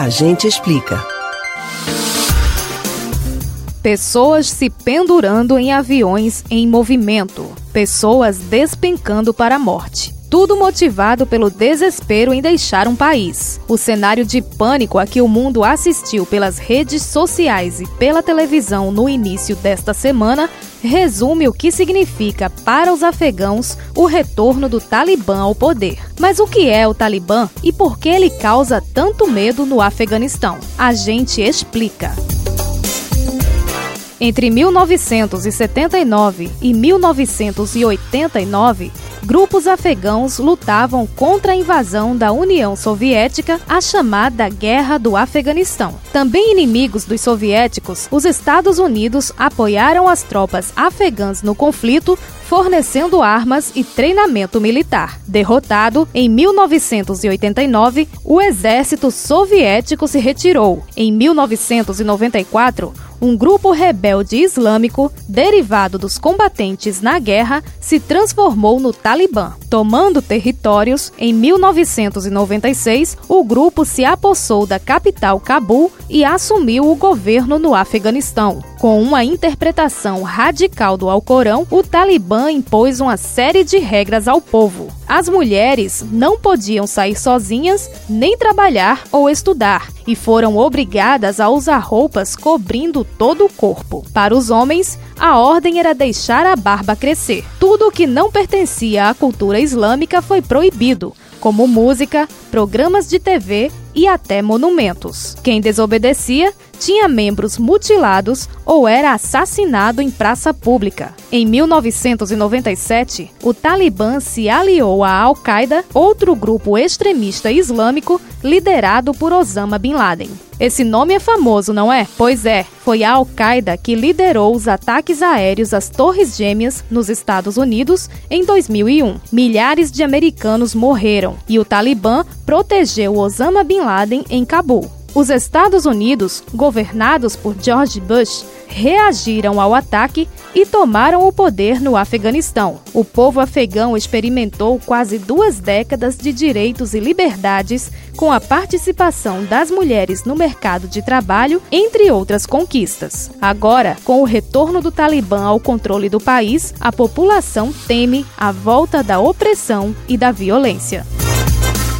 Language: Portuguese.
A gente explica. Pessoas se pendurando em aviões em movimento. Pessoas despencando para a morte. Tudo motivado pelo desespero em deixar um país. O cenário de pânico a que o mundo assistiu pelas redes sociais e pela televisão no início desta semana resume o que significa para os afegãos o retorno do Talibã ao poder. Mas o que é o Talibã e por que ele causa tanto medo no Afeganistão? A gente explica. Entre 1979 e 1989, grupos afegãos lutavam contra a invasão da União Soviética, a chamada Guerra do Afeganistão. Também inimigos dos soviéticos, os Estados Unidos apoiaram as tropas afegãs no conflito, fornecendo armas e treinamento militar. Derrotado, em 1989, o exército soviético se retirou. Em 1994, um grupo rebelde islâmico, derivado dos combatentes na guerra, se transformou no Talibã. Tomando territórios, em 1996, o grupo se apossou da capital Cabul e assumiu o governo no Afeganistão. Com uma interpretação radical do Alcorão, o Talibã impôs uma série de regras ao povo. As mulheres não podiam sair sozinhas, nem trabalhar ou estudar, e foram obrigadas a usar roupas cobrindo todo o corpo. Para os homens, a ordem era deixar a barba crescer. Tudo o que não pertencia à cultura islâmica foi proibido, como música, programas de TV e até monumentos. Quem desobedecia tinha membros mutilados ou era assassinado em praça pública. Em 1997, o Talibã se aliou à Al-Qaeda, outro grupo extremista islâmico liderado por Osama Bin Laden. Esse nome é famoso, não é? Pois é, foi a Al-Qaeda que liderou os ataques aéreos às Torres Gêmeas nos Estados Unidos em 2001. Milhares de americanos morreram e o Talibã protegeu Osama Bin Laden em Cabul. Os Estados Unidos, governados por George Bush, reagiram ao ataque e tomaram o poder no Afeganistão. O povo afegão experimentou quase duas décadas de direitos e liberdades com a participação das mulheres no mercado de trabalho, entre outras conquistas. Agora, com o retorno do Talibã ao controle do país, a população teme a volta da opressão e da violência.